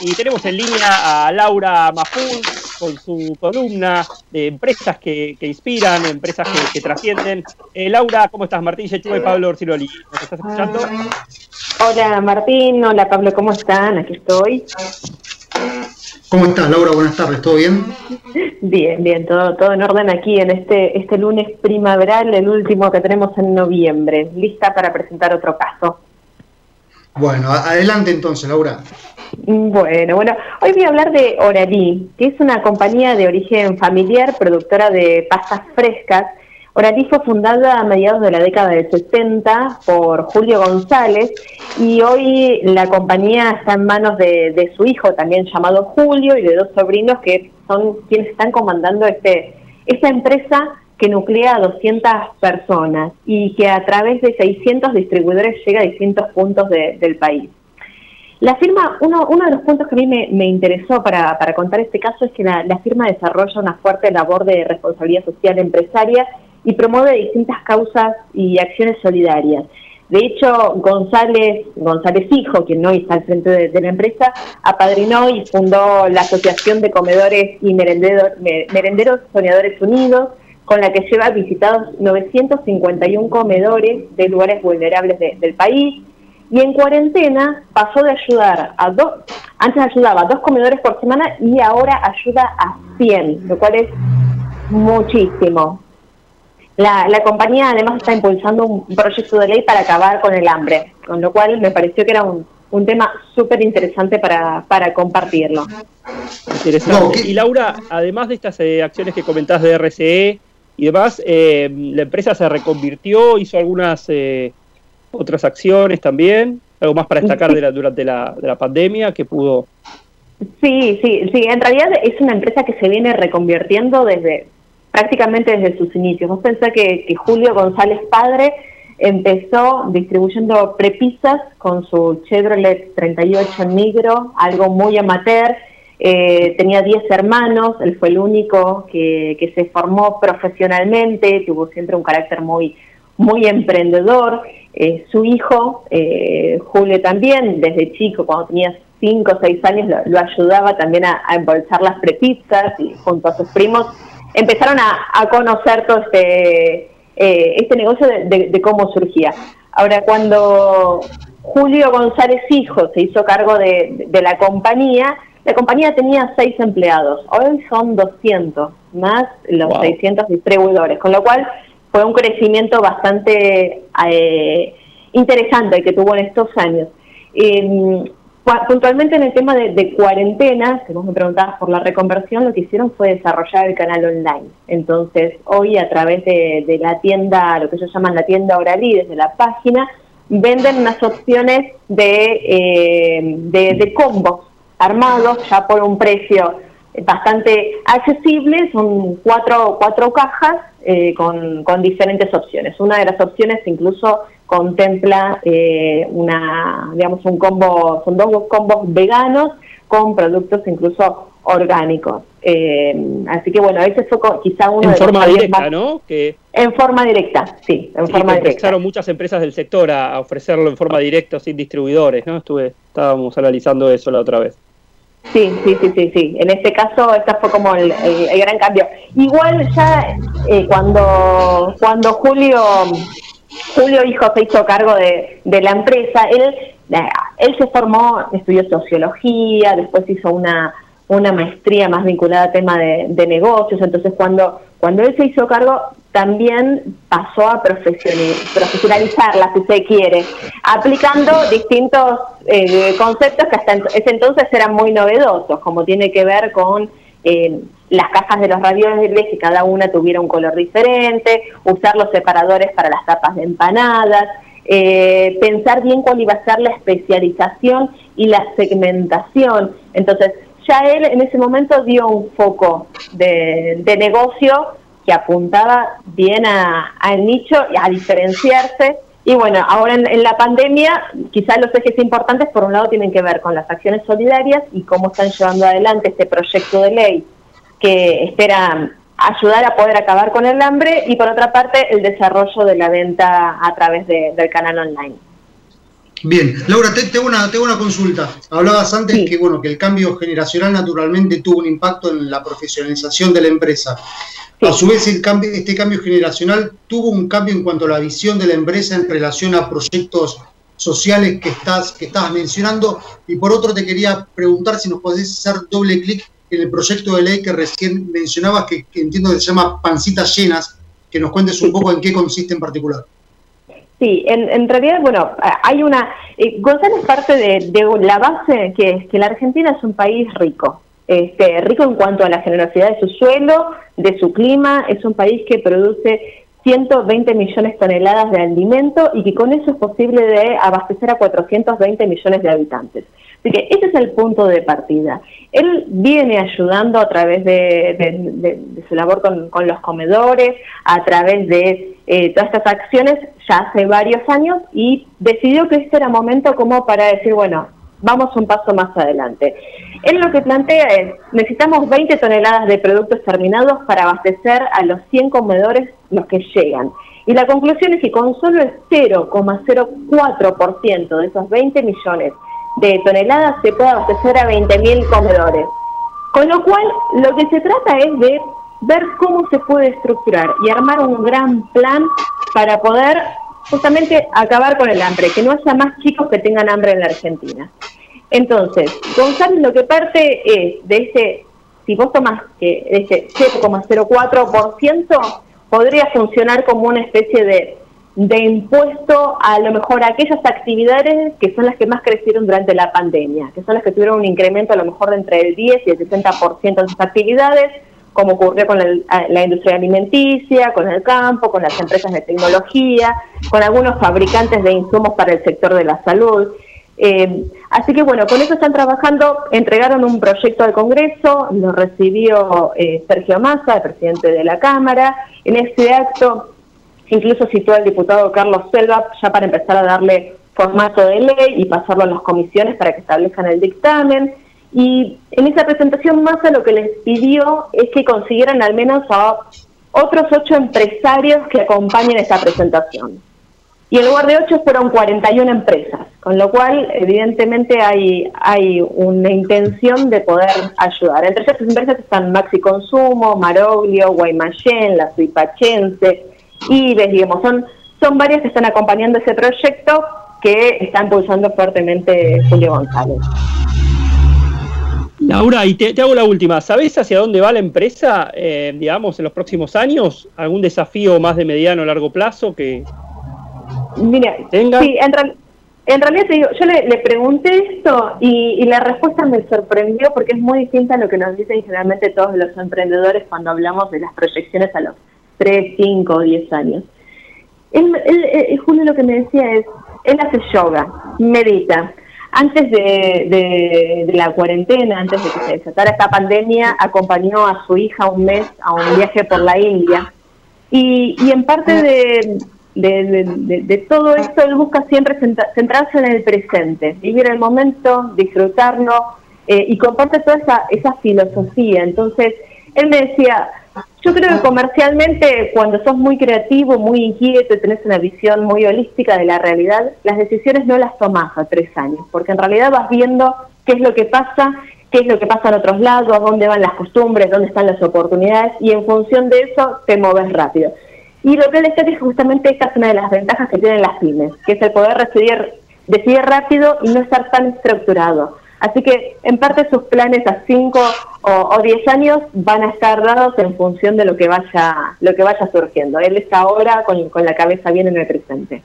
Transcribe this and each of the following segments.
y tenemos en línea a Laura Mafún con su columna de empresas que, inspiran, empresas que, trascienden. Eh, Laura, ¿cómo estás? Martín Yechuga y Pablo Orciroli. ¿Nos estás escuchando? Hola Martín, hola Pablo, ¿cómo están? Aquí estoy. ¿Cómo estás, Laura? Buenas tardes, ¿todo bien? Bien, bien, todo, todo en orden aquí en este, este lunes primaveral, el último que tenemos en noviembre. Lista para presentar otro caso. Bueno, adelante entonces, Laura. Bueno, bueno, hoy voy a hablar de Oralí, que es una compañía de origen familiar, productora de pastas frescas. Oralí fue fundada a mediados de la década del 60 por Julio González y hoy la compañía está en manos de, su hijo, también llamado Julio, y de dos sobrinos que son quienes están comandando este esta empresa que nuclea a 200 personas y que a través de 600 distribuidores llega a distintos puntos del país. La firma, uno, uno de los puntos que a mí me, interesó para, contar este caso es que la, firma desarrolla una fuerte labor de responsabilidad social empresaria y promueve distintas causas y acciones solidarias. De hecho, González, González Hijo, quien hoy está al frente de, la empresa, apadrinó y fundó la Asociación de Comedores y Merenderos, Soñadores Unidos, con la que lleva visitados 951 comedores de lugares vulnerables del país, y en cuarentena pasó de ayudar a dos, antes ayudaba a dos comedores por semana y ahora ayuda a 100, lo cual es muchísimo. La, la compañía además está impulsando un proyecto de ley para acabar con el hambre, con lo cual me pareció que era un, un tema súper interesante para, para compartirlo. Interesante. y Laura, además de estas eh, acciones que comentás de RCE y demás, eh, la empresa se reconvirtió, hizo algunas... Eh, otras acciones también, algo más para destacar de la, durante la, de la pandemia que pudo. Sí, sí, sí, en realidad es una empresa que se viene reconvirtiendo desde prácticamente desde sus inicios. Vos pensás que, que Julio González Padre empezó distribuyendo prepisas con su Chevrolet 38 negro, algo muy amateur. Eh, tenía 10 hermanos, él fue el único que, que se formó profesionalmente, tuvo siempre un carácter muy, muy emprendedor. Eh, su hijo, eh, Julio también, desde chico, cuando tenía 5 o 6 años, lo, ayudaba también a, embolsar las prepizzas y junto a sus primos empezaron a, conocer todo este, eh, este negocio de, cómo surgía. Ahora, cuando Julio González Hijo se hizo cargo de, la compañía, la compañía tenía 6 empleados, hoy son 200, más los 600 distribuidores, con lo cual fue un crecimiento bastante eh, interesante que tuvo en estos años. Em, puntualmente en el tema de, cuarentena, si vos me preguntabas por la reconversión, lo que hicieron fue desarrollar el canal online. Entonces, hoy a través de, la tienda, lo que ellos llaman la tienda Oralí, desde la página, venden unas opciones de, eh, de combos armados ya por un precio bastante accesible, son cuatro, cuatro cajas eh, con, con, diferentes opciones. Una de las opciones incluso contempla eh, una, digamos, un combo, son dos combos veganos con productos incluso orgánicos. Eh, así que bueno, ese fue quizá uno en forma directa, ¿no? Que, en forma directa, sí, en forma directa. Empezaron muchas empresas del sector a, ofrecerlo en forma directa sin distribuidores, ¿no? Estuve, estábamos analizando eso la otra vez. Sí, sí, sí, sí, sí. En este caso, este fue como el, gran cambio. Igual ya eh, cuando, cuando Julio, Julio Hijo se hizo cargo de, de la empresa, él, él se formó, estudió sociología, después hizo una, una maestría más vinculada al tema de, de negocios. Entonces, cuando, cuando él se hizo cargo, también pasó a profesionalizarla, si se quiere, aplicando distintos eh, conceptos que hasta ese entonces eran muy novedosos, como tiene que ver con eh, las cajas de los ravioles, que cada una tuviera un color diferente, usar los separadores para las tapas de empanadas, eh, pensar bien cuál iba a ser la especialización y la segmentación. Entonces, ya él en ese momento dio un foco de, de negocio que apuntaba bien al nicho y a diferenciarse. Y bueno, ahora en, la pandemia, quizás los ejes importantes, por un lado, tienen que ver con las acciones solidarias y cómo están llevando adelante este proyecto de ley que espera ayudar a poder acabar con el hambre y por otra parte el desarrollo de la venta a través del canal online. Bien, Laura, tengo una, una consulta. Hablabas antes que bueno que el cambio generacional naturalmente tuvo un impacto en la profesionalización de la empresa. A su vez, el cambio, este cambio generacional tuvo un cambio en cuanto a la visión de la empresa en relación a proyectos sociales que estás que estabas mencionando. Y por otro, te quería preguntar si nos podés hacer doble clic en el proyecto de ley que recién mencionabas, que, entiendo que se llama Pancitas Llenas, que nos cuentes un poco en qué consiste en particular. Sí, en, realidad, bueno, hay una... Eh, parte de, la base que es que la Argentina es un país rico, este, rico en cuanto a la generosidad de su suelo, de su clima, es un país que produce 120 millones de toneladas de alimento y que con eso es posible de abastecer a 420 millones de habitantes. Así que ese es el punto de partida. Él viene ayudando a través de, su labor con, los comedores, a través de eh, todas estas acciones ya hace varios años y decidió que este era momento como para decir, bueno, vamos un paso más adelante. Él lo que plantea es, necesitamos 20 toneladas de productos terminados para abastecer a los 100 comedores los que llegan. Y la conclusión es que con solo el 0,04% de esos 20 millones de toneladas se puede abastecer a 20.000 comedores. Con lo cual, lo que se trata es de ver cómo se puede estructurar y armar un gran plan para poder justamente acabar con el hambre, que no haya más chicos que tengan hambre en la Argentina. Entonces, González lo que parte es de ese, si vos tomás que ese 0,04%, podría funcionar como una especie de, de impuesto a lo mejor a aquellas actividades que son las que más crecieron durante la pandemia, que son las que tuvieron un incremento a lo mejor de entre el 10 y el 60% de sus actividades, como ocurrió con la industria alimenticia, con el campo, con las empresas de tecnología, con algunos fabricantes de insumos para el sector de la salud. Eh, así que bueno, con eso están trabajando, entregaron un proyecto al Congreso, lo recibió eh, Sergio Massa, el presidente de la Cámara. En este acto incluso citó al diputado Carlos Selva ya para empezar a darle formato de ley y pasarlo a las comisiones para que establezcan el dictamen. Y en esa presentación Massa lo que les pidió es que consiguieran al menos a otros ocho empresarios que acompañen esta presentación. Y en lugar de ocho fueron 41 empresas, con lo cual evidentemente hay, hay una intención de poder ayudar. Entre esas empresas están Maxi Consumo, Maroglio, Guaymallén, La Suipachense, Ives, digamos, son, son varias que están acompañando ese proyecto que está impulsando fuertemente Julio González. Laura, y te, hago la última. ¿Sabes hacia dónde va la empresa, eh, digamos, en los próximos años? ¿Algún desafío más de mediano o largo plazo que Mira, tenga? Sí, en, realidad te digo, yo le, pregunté esto y, la respuesta me sorprendió porque es muy distinta a lo que nos dicen generalmente todos los emprendedores cuando hablamos de las proyecciones a los 3, 5 o 10 años. Él, él, Julio lo que me decía es, él hace yoga, medita antes de, la cuarentena, antes de que se desatara esta pandemia, acompañó a su hija un mes a un viaje por la India. Y, en parte de, todo esto, él busca siempre centrarse en el presente, vivir el momento, disfrutarlo, eh, y comparte toda esa, esa filosofía. Entonces, él me decía, yo creo que comercialmente, cuando sos muy creativo, muy inquieto y tenés una visión muy holística de la realidad, las decisiones no las tomás a tres años, porque en realidad vas viendo qué es lo que pasa, qué es lo que pasa en otros lados, dónde van las costumbres, dónde están las oportunidades, y en función de eso te moves rápido. Y lo que está es justamente esta es una de las ventajas que tienen las pymes, que es el poder decidir, decidir rápido y no estar tan estructurado. Así que en parte sus planes a 5 o 10 años van a estar dados en función de lo que vaya, lo que vaya surgiendo. Él está ahora con, con la cabeza bien en el presente.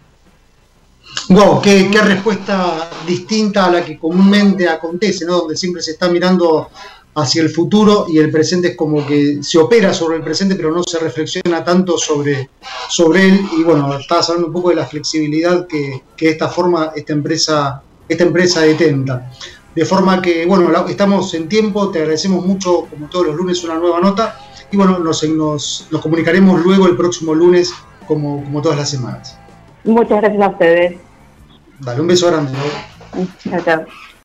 Wow, qué, respuesta distinta a la que comúnmente acontece, ¿no? Donde siempre se está mirando hacia el futuro y el presente es como que se opera sobre el presente, pero no se reflexiona tanto sobre, sobre él. Y bueno, estabas hablando un poco de la flexibilidad que, que esta forma, esta empresa, esta empresa detenta. De forma que, bueno, estamos en tiempo, te agradecemos mucho, como todos los lunes, una nueva nota. Y bueno, nos, nos, nos comunicaremos luego el próximo lunes, como, como todas las semanas. Muchas gracias a ustedes. Dale, un beso grande. Chao, chao.